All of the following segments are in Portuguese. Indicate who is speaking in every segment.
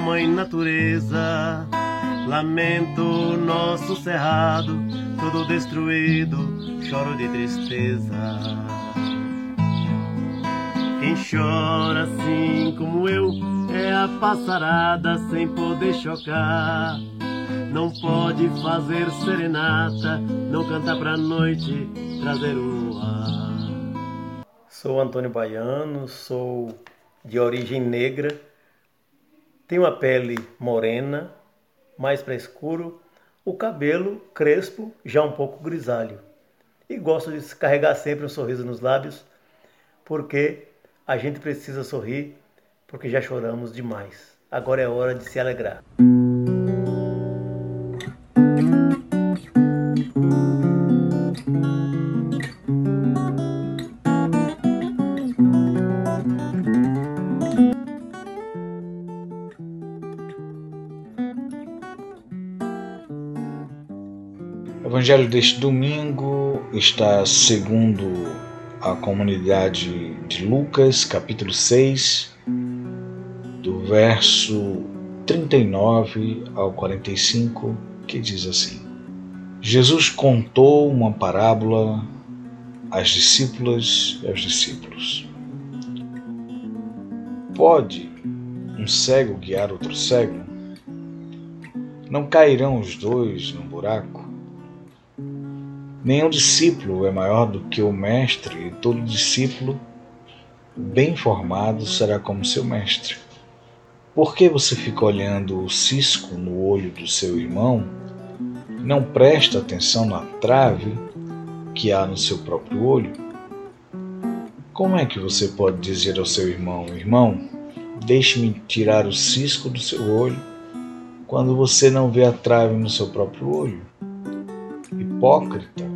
Speaker 1: Mãe natureza. Lamento nosso cerrado, todo destruído, choro de tristeza. Quem chora assim como eu é a passarada sem poder chocar. Não pode fazer serenata, não cantar pra noite, trazer o ar.
Speaker 2: Sou Antônio Baiano, sou de origem negra, tenho a pele morena, mais para escuro, o cabelo crespo, já um pouco grisalho. E gosto de carregar sempre um sorriso nos lábios, porque a gente precisa sorrir, porque já choramos demais. Agora é hora de se alegrar.
Speaker 3: Evangelho deste domingo está segundo a comunidade de Lucas, capítulo 6, do verso 39 ao 45, que diz assim: Jesus contou uma parábola às discípulas e aos discípulos. Pode um cego guiar outro cego? Não cairão os dois num buraco? Nenhum discípulo é maior do que o mestre, e todo discípulo bem formado será como seu mestre. Por que você fica olhando o cisco no olho do seu irmão? Não presta atenção na trave que há no seu próprio olho? Como é que você pode dizer ao seu irmão: Irmão, deixe-me tirar o cisco do seu olho, quando você não vê a trave no seu próprio olho? Hipócrita!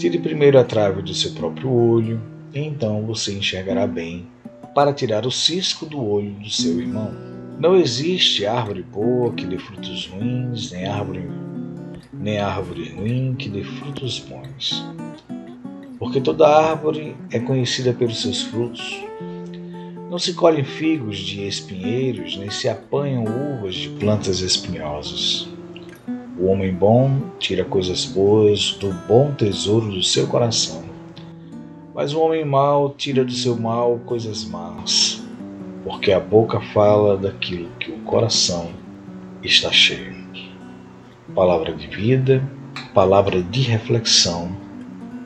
Speaker 3: Tire primeiro a trave do seu próprio olho, e então você enxergará bem para tirar o cisco do olho do seu irmão. Não existe árvore boa que dê frutos ruins, nem árvore, nem árvore ruim que dê frutos bons. Porque toda árvore é conhecida pelos seus frutos. Não se colhem figos de espinheiros, nem se apanham uvas de plantas espinhosas. O homem bom tira coisas boas do bom tesouro do seu coração, mas o homem mau tira do seu mal coisas más, porque a boca fala daquilo que o coração está cheio. Palavra de vida, palavra de reflexão,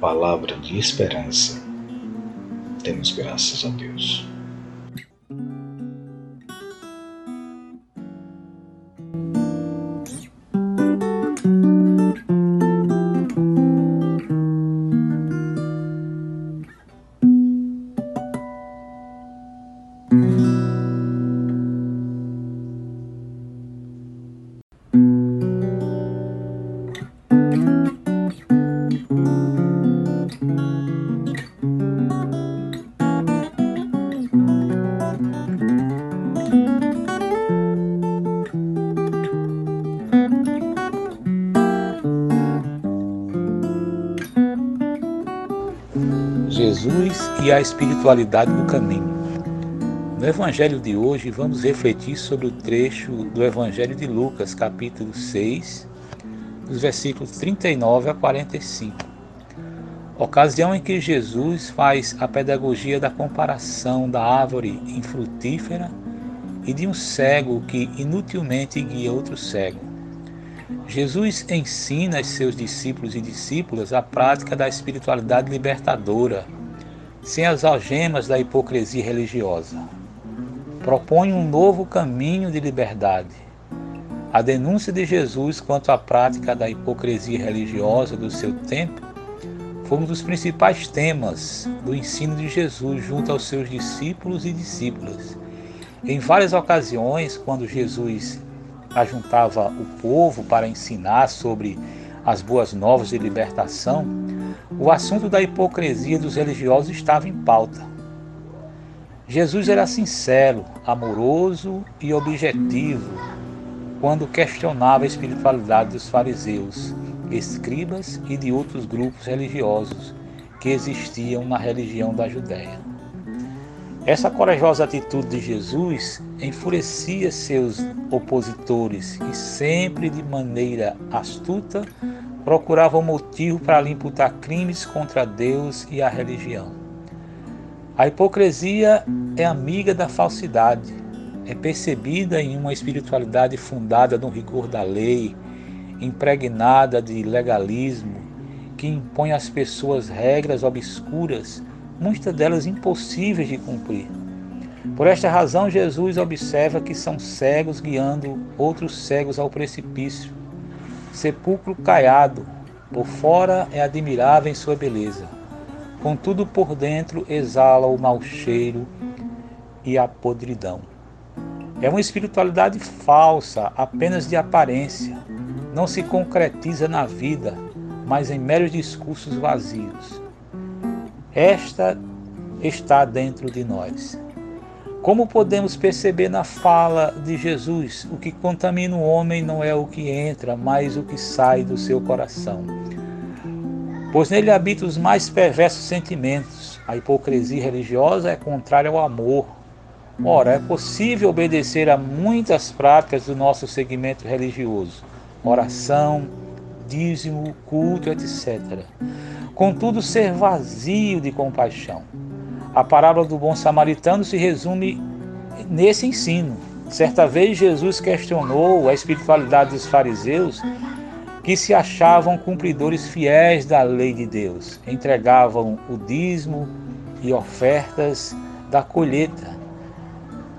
Speaker 3: palavra de esperança. Temos graças a Deus.
Speaker 4: A espiritualidade do caminho. No Evangelho de hoje, vamos refletir sobre o trecho do Evangelho de Lucas, capítulo 6, dos versículos 39 a 45. Ocasião em que Jesus faz a pedagogia da comparação da árvore infrutífera e de um cego que inutilmente guia outro cego. Jesus ensina aos seus discípulos e discípulas a prática da espiritualidade libertadora, sem as algemas da hipocrisia religiosa. Propõe um novo caminho de liberdade. A denúncia de Jesus quanto à prática da hipocrisia religiosa do seu tempo foi um dos principais temas do ensino de Jesus junto aos seus discípulos e discípulas. Em várias ocasiões, quando Jesus ajuntava o povo para ensinar sobre as boas novas de libertação, o assunto da hipocrisia dos religiosos estava em pauta. Jesus era sincero, amoroso e objetivo quando questionava a espiritualidade dos fariseus, escribas e de outros grupos religiosos que existiam na religião da Judéia. Essa corajosa atitude de Jesus enfurecia seus opositores e sempre de maneira astuta procurava um motivo para lhe imputar crimes contra Deus e a religião. A hipocrisia é amiga da falsidade, é percebida em uma espiritualidade fundada no rigor da lei, impregnada de legalismo, que impõe às pessoas regras obscuras muitas delas impossíveis de cumprir. Por esta razão, Jesus observa que são cegos guiando outros cegos ao precipício. Sepulcro caiado, por fora é admirável em sua beleza, contudo por dentro exala o mau cheiro e a podridão. É uma espiritualidade falsa, apenas de aparência. Não se concretiza na vida, mas em meros discursos vazios. Esta está dentro de nós. Como podemos perceber na fala de Jesus, o que contamina o homem não é o que entra, mas o que sai do seu coração. Pois nele habitam os mais perversos sentimentos. A hipocrisia religiosa é contrária ao amor. Ora, é possível obedecer a muitas práticas do nosso segmento religioso: oração, dízimo, culto, etc contudo ser vazio de compaixão. A parábola do bom samaritano se resume nesse ensino. Certa vez Jesus questionou a espiritualidade dos fariseus que se achavam cumpridores fiéis da lei de Deus, entregavam o dízimo e ofertas da colheita,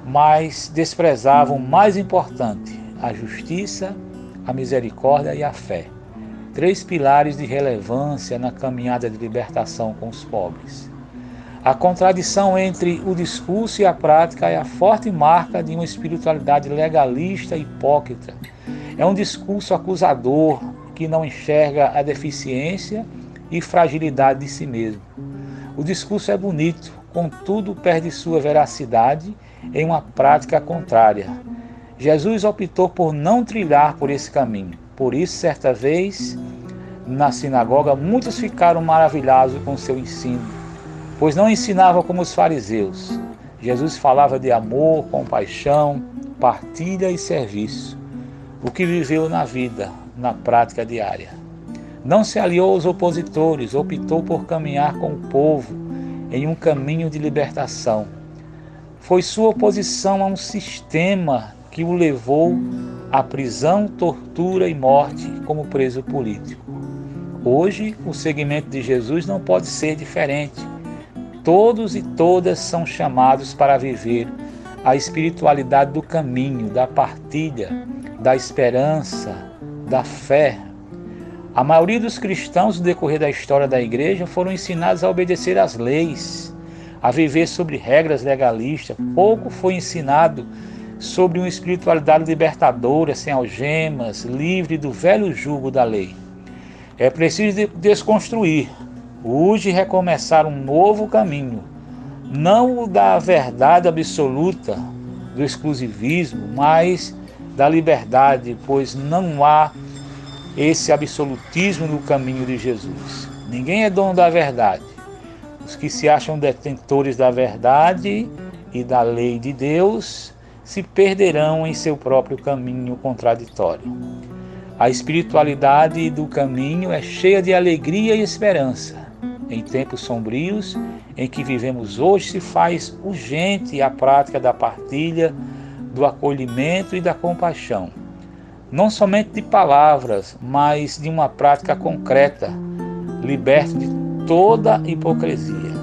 Speaker 4: mas desprezavam o mais importante, a justiça, a misericórdia e a fé três pilares de relevância na caminhada de libertação com os pobres. A contradição entre o discurso e a prática é a forte marca de uma espiritualidade legalista e hipócrita. É um discurso acusador que não enxerga a deficiência e fragilidade de si mesmo. O discurso é bonito, contudo perde sua veracidade em uma prática contrária. Jesus optou por não trilhar por esse caminho. Por isso, certa vez, na sinagoga, muitos ficaram maravilhados com seu ensino, pois não ensinava como os fariseus. Jesus falava de amor, compaixão, partilha e serviço, o que viveu na vida, na prática diária. Não se aliou aos opositores, optou por caminhar com o povo em um caminho de libertação. Foi sua oposição a um sistema que o levou à prisão, tortura e morte como preso político. Hoje, o segmento de Jesus não pode ser diferente. Todos e todas são chamados para viver a espiritualidade do caminho, da partilha, da esperança, da fé. A maioria dos cristãos, no decorrer da história da igreja, foram ensinados a obedecer às leis, a viver sobre regras legalistas. Pouco foi ensinado sobre uma espiritualidade libertadora, sem algemas, livre do velho jugo da lei. É preciso desconstruir, hoje recomeçar um novo caminho, não o da verdade absoluta, do exclusivismo, mas da liberdade, pois não há esse absolutismo no caminho de Jesus. Ninguém é dono da verdade. Os que se acham detentores da verdade e da lei de Deus se perderão em seu próprio caminho contraditório. A espiritualidade do caminho é cheia de alegria e esperança. Em tempos sombrios em que vivemos hoje, se faz urgente a prática da partilha, do acolhimento e da compaixão. Não somente de palavras, mas de uma prática concreta, liberta de toda hipocrisia.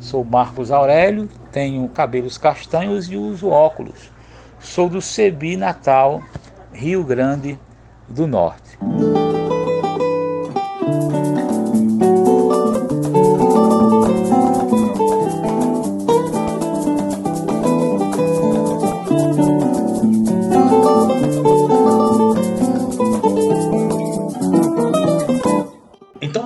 Speaker 4: Sou Marcos Aurélio, tenho cabelos castanhos e uso óculos. Sou do Cebi Natal, Rio Grande do Norte.